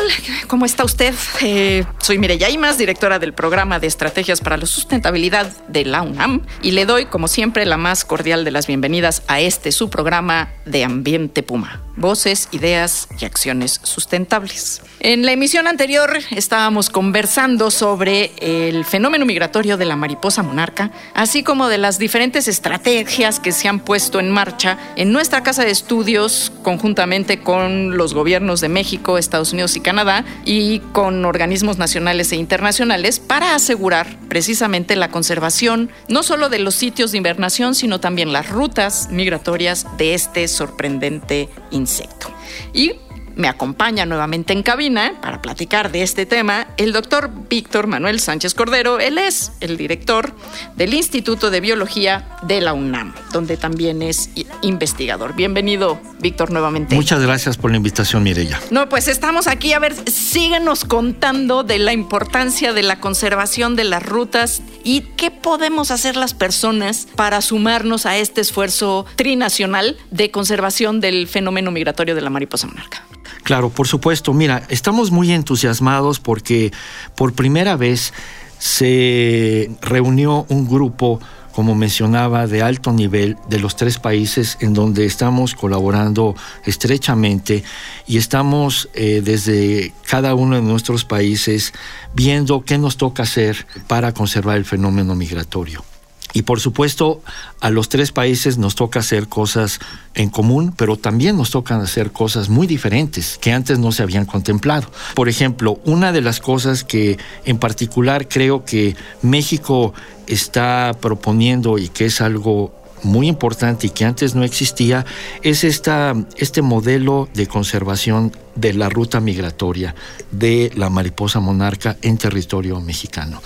¿Qué tal? ¿Cómo está usted? Eh, soy Mireya Imas, directora del programa de Estrategias para la Sustentabilidad de la UNAM, y le doy, como siempre, la más cordial de las bienvenidas a este su programa de Ambiente Puma voces, ideas y acciones sustentables. En la emisión anterior estábamos conversando sobre el fenómeno migratorio de la mariposa monarca, así como de las diferentes estrategias que se han puesto en marcha en nuestra casa de estudios conjuntamente con los gobiernos de México, Estados Unidos y Canadá y con organismos nacionales e internacionales para asegurar precisamente la conservación no solo de los sitios de invernación, sino también las rutas migratorias de este sorprendente insecto. Y me acompaña nuevamente en cabina para platicar de este tema el doctor Víctor Manuel Sánchez Cordero. Él es el director del Instituto de Biología de la UNAM, donde también es investigador. Bienvenido, Víctor, nuevamente. Muchas gracias por la invitación, Mireya. No, pues estamos aquí. A ver, síguenos contando de la importancia de la conservación de las rutas y qué podemos hacer las personas para sumarnos a este esfuerzo trinacional de conservación del fenómeno migratorio de la mariposa monarca. Claro, por supuesto. Mira, estamos muy entusiasmados porque por primera vez se reunió un grupo como mencionaba, de alto nivel de los tres países en donde estamos colaborando estrechamente y estamos eh, desde cada uno de nuestros países viendo qué nos toca hacer para conservar el fenómeno migratorio. Y por supuesto, a los tres países nos toca hacer cosas en común, pero también nos tocan hacer cosas muy diferentes que antes no se habían contemplado. Por ejemplo, una de las cosas que en particular creo que México está proponiendo y que es algo muy importante y que antes no existía es esta, este modelo de conservación de la ruta migratoria de la mariposa monarca en territorio mexicano.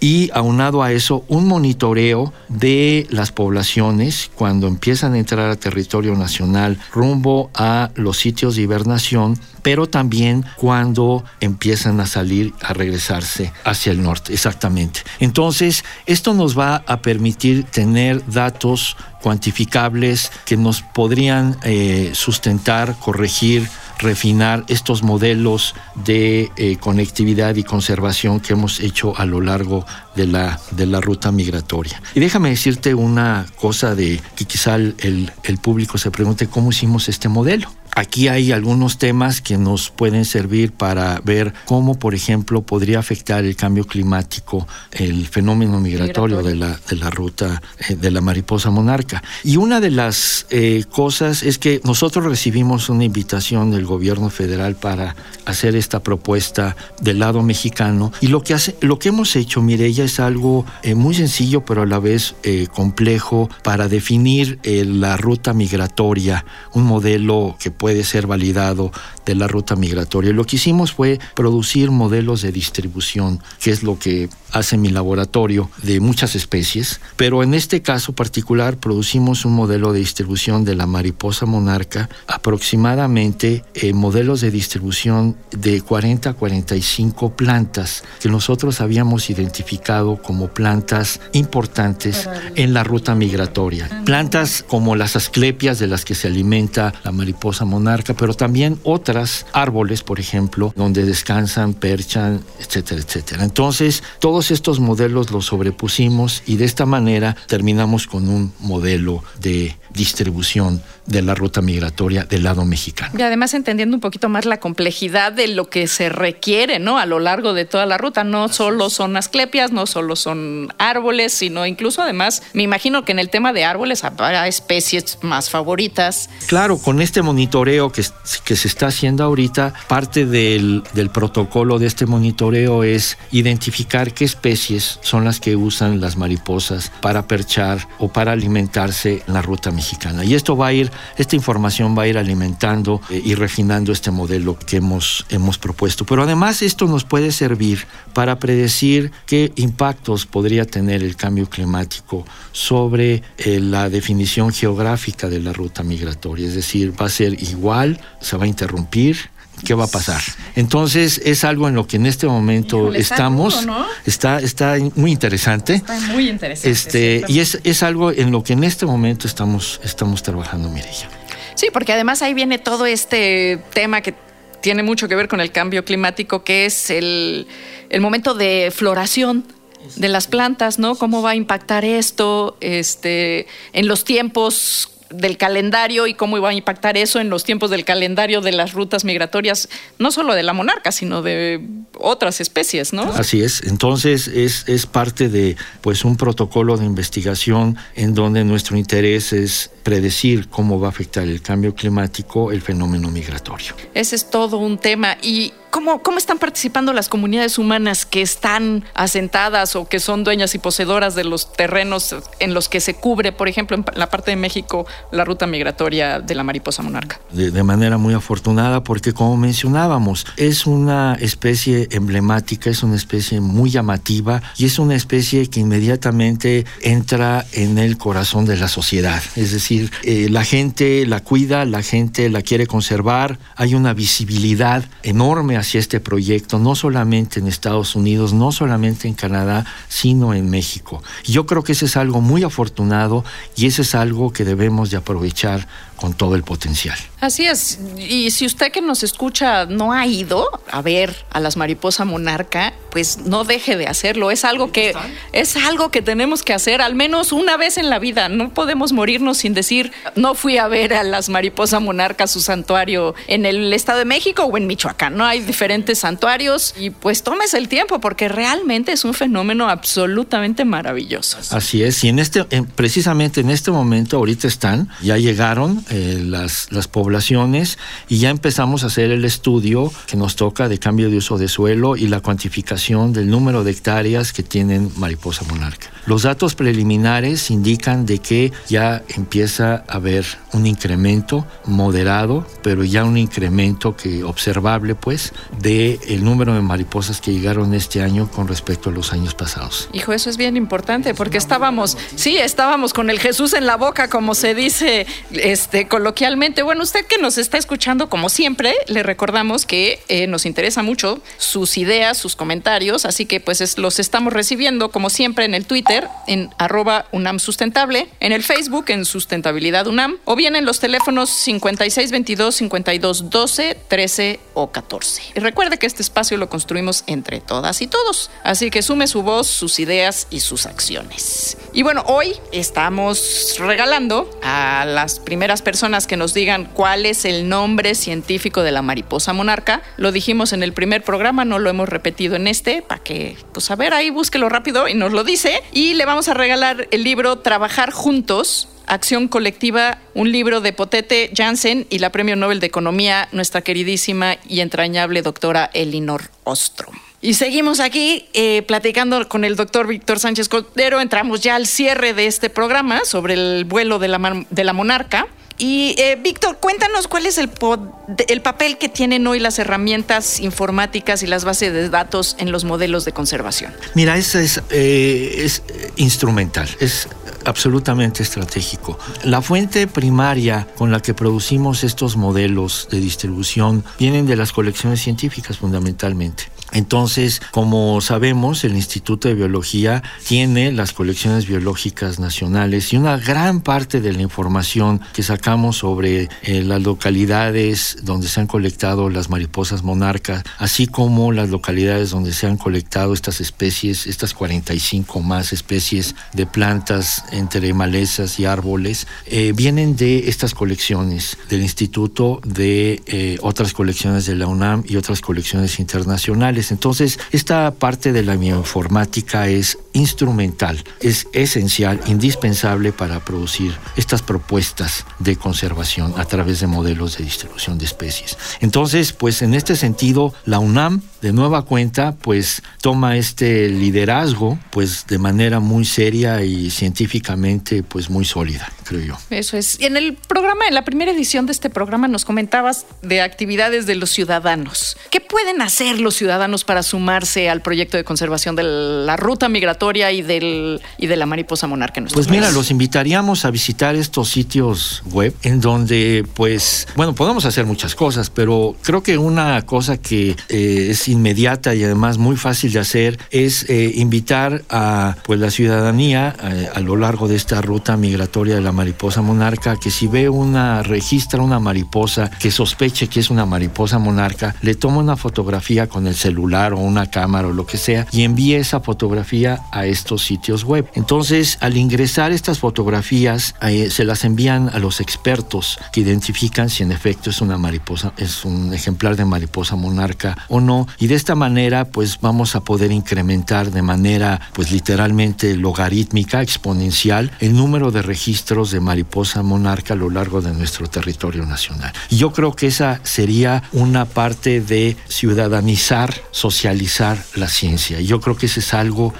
Y aunado a eso, un monitoreo de las poblaciones cuando empiezan a entrar a territorio nacional rumbo a los sitios de hibernación, pero también cuando empiezan a salir, a regresarse hacia el norte, exactamente. Entonces, esto nos va a permitir tener datos cuantificables que nos podrían eh, sustentar, corregir, refinar estos modelos de eh, conectividad y conservación que hemos hecho a lo largo de la, de la ruta migratoria. Y déjame decirte una cosa de que quizá el, el público se pregunte cómo hicimos este modelo. Aquí hay algunos temas que nos pueden servir para ver cómo, por ejemplo, podría afectar el cambio climático, el fenómeno migratorio, De, la, de la ruta eh, de la mariposa monarca. Y una de las eh, cosas es que nosotros recibimos una invitación del gobierno federal para hacer esta propuesta del lado mexicano. Y lo que, hace, lo que hemos hecho, Mireya, es algo eh, muy sencillo, pero a la vez complejo para definir la ruta migratoria, un modelo que puede puede ser validado de la ruta migratoria. Lo que hicimos fue producir modelos de distribución, que es lo que hace mi laboratorio de muchas especies, pero en este caso particular producimos un modelo de distribución de la mariposa monarca, aproximadamente eh, modelos de distribución de 40 a 45 plantas que nosotros habíamos identificado como plantas importantes en la ruta migratoria. Plantas como las asclepias de las que se alimenta la mariposa monarca, pero también otras árboles, por ejemplo, donde descansan, perchan, etcétera, etcétera. Entonces, todos estos modelos los sobrepusimos y de esta manera terminamos con un modelo de distribución de la ruta migratoria del lado mexicano. Y además entendiendo un poquito más la complejidad de lo que se requiere, ¿no? A lo largo de toda la ruta, no solo son asclepias, no solo son árboles, sino incluso además, me imagino que en el tema de árboles habrá especies más favoritas. Claro, con este monitoreo que, que se está haciendo ahorita, parte del, del protocolo de este monitoreo es identificar qué especies son las que usan las mariposas para perchar o para alimentarse en la ruta mexicana. Y esto va a ir, esta información va a ir alimentando eh, y refinando este modelo que hemos, hemos propuesto. Pero además esto nos puede servir para predecir qué impactos podría tener el cambio climático sobre eh, la definición geográfica de la ruta migratoria. Es decir, va a ser igual, se va a interrumpir, ¿qué va a pasar? Entonces es algo en lo que en este momento Híjole, está estamos, duro, ¿no? está, está muy interesante. Está muy interesante. Este, y es, es algo en lo que en este momento estamos, estamos trabajando, Mireya. Sí, porque además ahí viene todo este tema que tiene mucho que ver con el cambio climático, que es el, el momento de floración de las plantas, ¿no? ¿Cómo va a impactar esto este, en los tiempos del calendario y cómo iba a impactar eso en los tiempos del calendario de las rutas migratorias, no solo de la monarca, sino de otras especies, ¿no? Así es. Entonces es, es parte de pues un protocolo de investigación en donde nuestro interés es predecir cómo va a afectar el cambio climático el fenómeno migratorio. Ese es todo un tema. ¿Y cómo, cómo están participando las comunidades humanas que están asentadas o que son dueñas y poseedoras de los terrenos en los que se cubre, por ejemplo, en la parte de México, la ruta migratoria de la mariposa monarca? De, manera muy afortunada porque como mencionábamos, es una especie emblemática, es una especie muy llamativa y es una especie que inmediatamente entra en el corazón de la sociedad. Es decir, eh, la gente la cuida, la gente la quiere conservar, hay una visibilidad enorme hacia este proyecto, no solamente en Estados Unidos, no solamente en Canadá, sino en México. Yo creo que ese es algo muy afortunado y ese es algo que debemos de aprovechar con todo el potencial. Así es. Y si usted que nos escucha no ha ido a ver a las mariposas monarca, pues no deje de hacerlo. Es algo que es algo que tenemos que hacer al menos una vez en la vida. No podemos morirnos sin decir no fui a ver a las mariposas monarca su santuario en el Estado de México o en Michoacán. No hay diferentes santuarios y pues tómese el tiempo porque realmente es un fenómeno absolutamente maravilloso. Así es. Y en este, en- precisamente en este momento ahorita están, ya llegaron eh, las, las poblaciones y ya empezamos a hacer el estudio que nos toca de cambio de uso de suelo y la cuantificación del número de hectáreas que tienen mariposa monarca. Los datos preliminares indican de que ya empieza a haber un incremento moderado, pero ya un incremento que observable pues de el número de mariposas que llegaron este año con respecto a los años pasados. Hijo, eso es bien importante porque estábamos, sí, estábamos con el Jesús en la boca, como se dice este, coloquialmente. Bueno, usted que nos está escuchando, como siempre, le recordamos que eh, nos interesa mucho sus ideas, sus comentarios, así que pues es- los estamos recibiendo, como siempre, en el Twitter, en arroba UNAM Sustentable, en el Facebook, en Sustentabilidad UNAM, o bien en los teléfonos 5622 5212 13 o 14. Y recuerde que este espacio lo construimos entre todas y todos, así que sume su voz, sus ideas y sus acciones. Y bueno, hoy estamos regalando a las primeras personas que nos digan cuál es el nombre científico de la mariposa monarca. Lo dijimos en el primer programa, no lo hemos repetido en este, para que, pues a ver, ahí búsquelo rápido y nos lo dice. Y le vamos a regalar el libro Trabajar Juntos, Acción Colectiva, un libro de Potete Jansen y la Premio Nobel de Economía, nuestra queridísima y entrañable doctora Elinor Ostrom. Y seguimos aquí eh, platicando con el doctor Víctor Sánchez Cordero. Entramos ya al cierre de este programa sobre el vuelo de la, de la monarca. Y eh, Víctor, cuéntanos cuál es el, el papel que tienen hoy las herramientas informáticas y las bases de datos en los modelos de conservación. Mira, es, es, eh, es instrumental, es absolutamente estratégico. La fuente primaria con la que producimos estos modelos de distribución vienen de las colecciones científicas fundamentalmente. Entonces, como sabemos, el Instituto de Biología tiene las colecciones biológicas nacionales y una gran parte de la información que sacamos sobre eh, las localidades donde se han colectado las mariposas monarcas, así como las localidades donde se han colectado estas especies, estas 45 más especies de plantas entre malezas y árboles, eh, vienen de estas colecciones del Instituto, de eh, otras colecciones de la UNAM y otras colecciones internacionales. Entonces, esta parte de la bioinformática es instrumental, es esencial, indispensable para producir estas propuestas de conservación a través de modelos de distribución de especies. Entonces, pues en este sentido, la UNAM de nueva cuenta, pues toma este liderazgo, pues de manera muy seria y científicamente, pues muy sólida, creo yo. Eso es. Y en el programa, en la primera edición de este programa, nos comentabas de actividades de los ciudadanos. ¿Qué pueden hacer los ciudadanos para sumarse al proyecto de conservación de la ruta migratoria y del y de la mariposa monarca en nuestro Pues mira, los invitaríamos a visitar estos sitios web en donde, pues, bueno, podemos hacer muchas cosas, pero creo que una cosa que eh, es inmediata y además muy fácil de hacer es eh, invitar a pues la ciudadanía eh, a lo largo de esta ruta migratoria de la mariposa monarca que si ve una registra una mariposa que sospeche que es una mariposa monarca le toma una fotografía con el celular o una cámara o lo que sea y envíe esa fotografía a estos sitios web entonces al ingresar estas fotografías eh, se las envían a los expertos que identifican si en efecto es una mariposa es un ejemplar de mariposa monarca o no y de esta manera pues vamos a poder incrementar de manera pues literalmente logarítmica, exponencial, el número de registros de mariposa monarca a lo largo de nuestro territorio nacional. Y yo creo que esa sería una parte de ciudadanizar, socializar la ciencia. Y yo creo que ese es algo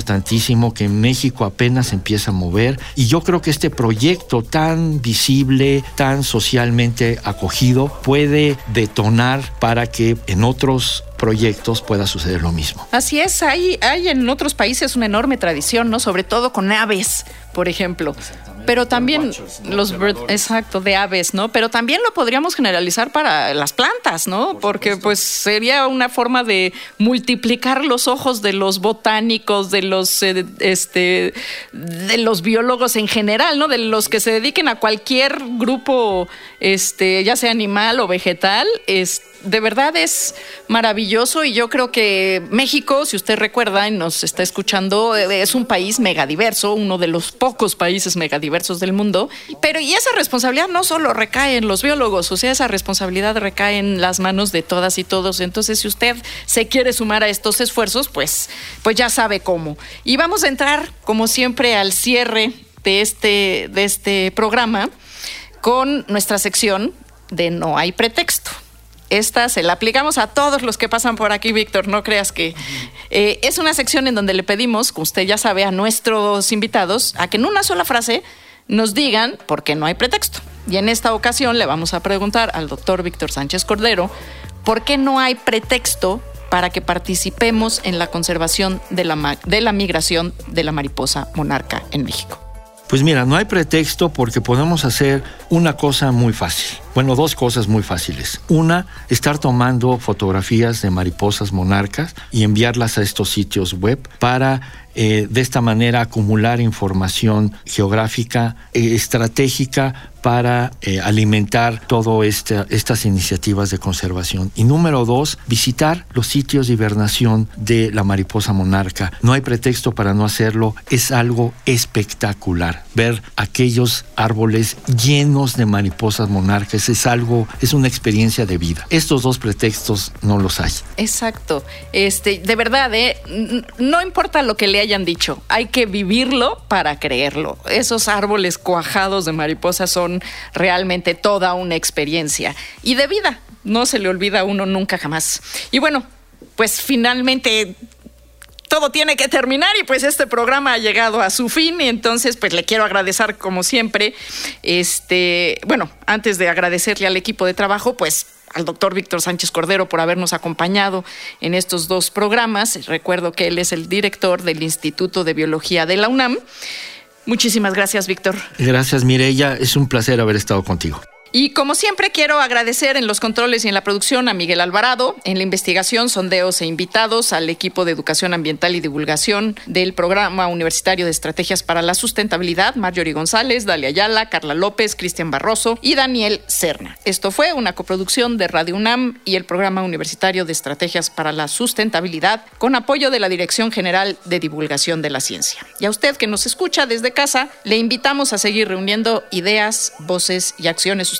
importantísimo que México apenas empieza a mover. Y yo creo que este proyecto tan visible, tan socialmente acogido, puede detonar para que en otros proyectos pueda suceder lo mismo. Así es, hay, hay en otros países una enorme tradición, ¿no? Sobre todo con aves, por ejemplo. Pero también los, exacto, de aves, ¿no? Pero también lo podríamos generalizar para las plantas, ¿no? Porque pues sería una forma de multiplicar los ojos de los botánicos, de los eh, este de los biólogos en general, ¿no? De los que se dediquen a cualquier grupo este, ya sea animal o vegetal, este de verdad es maravilloso y yo creo que México, si usted recuerda y nos está escuchando, eh, es un país megadiverso, uno de los pocos países megadiversos del mundo. Pero y esa responsabilidad no solo recae en los biólogos, o sea, esa responsabilidad recae en las manos de todas y todos. Entonces, si usted se quiere sumar a estos esfuerzos, pues, pues ya sabe cómo. Y vamos a entrar, como siempre, al cierre de este, de este programa con nuestra sección de No hay pretexto esta se la aplicamos a todos los que pasan por aquí, Víctor, no creas que... Eh, es una sección en donde le pedimos, como usted ya sabe, a nuestros invitados, a que en una sola frase nos digan por qué no hay pretexto. Y en esta ocasión le vamos a preguntar al doctor Víctor Sánchez Cordero, ¿por qué no hay pretexto para que participemos en la conservación de la, de la migración de la mariposa monarca en México? Pues mira, no hay pretexto porque podemos hacer una cosa muy fácil. Bueno, dos cosas muy fáciles. Una, estar tomando fotografías de mariposas monarcas y enviarlas a estos sitios web para eh, de esta manera acumular información geográfica, eh, estratégica para eh, alimentar todas este, estas iniciativas de conservación. Y número dos, visitar los sitios de hibernación de la mariposa monarca. No hay pretexto para no hacerlo, es algo espectacular. Ver aquellos árboles llenos de mariposas monarcas es algo, es una experiencia de vida. Estos dos pretextos no los hay. Exacto. Este, de verdad, ¿eh? no importa lo que le hayan dicho, hay que vivirlo para creerlo. Esos árboles cuajados de mariposas son realmente toda una experiencia y de vida. No se le olvida a uno nunca jamás. Y bueno, pues finalmente todo tiene que terminar y pues este programa ha llegado a su fin y entonces pues le quiero agradecer como siempre, este, bueno, antes de agradecerle al equipo de trabajo, pues al doctor Víctor Sánchez Cordero por habernos acompañado en estos dos programas. Recuerdo que él es el director del Instituto de Biología de la UNAM. Muchísimas gracias, Víctor. Gracias, Mireya. Es un placer haber estado contigo. Y como siempre quiero agradecer en los controles y en la producción a Miguel Alvarado, en la investigación, sondeos e invitados, al equipo de educación ambiental y divulgación del programa universitario de estrategias para la sustentabilidad, Marjorie González, Dalia Ayala, Carla López, Cristian Barroso y Daniel Serna. Esto fue una coproducción de Radio UNAM y el programa universitario de estrategias para la sustentabilidad con apoyo de la Dirección General de Divulgación de la Ciencia. Y a usted que nos escucha desde casa, le invitamos a seguir reuniendo ideas, voces y acciones sustentables,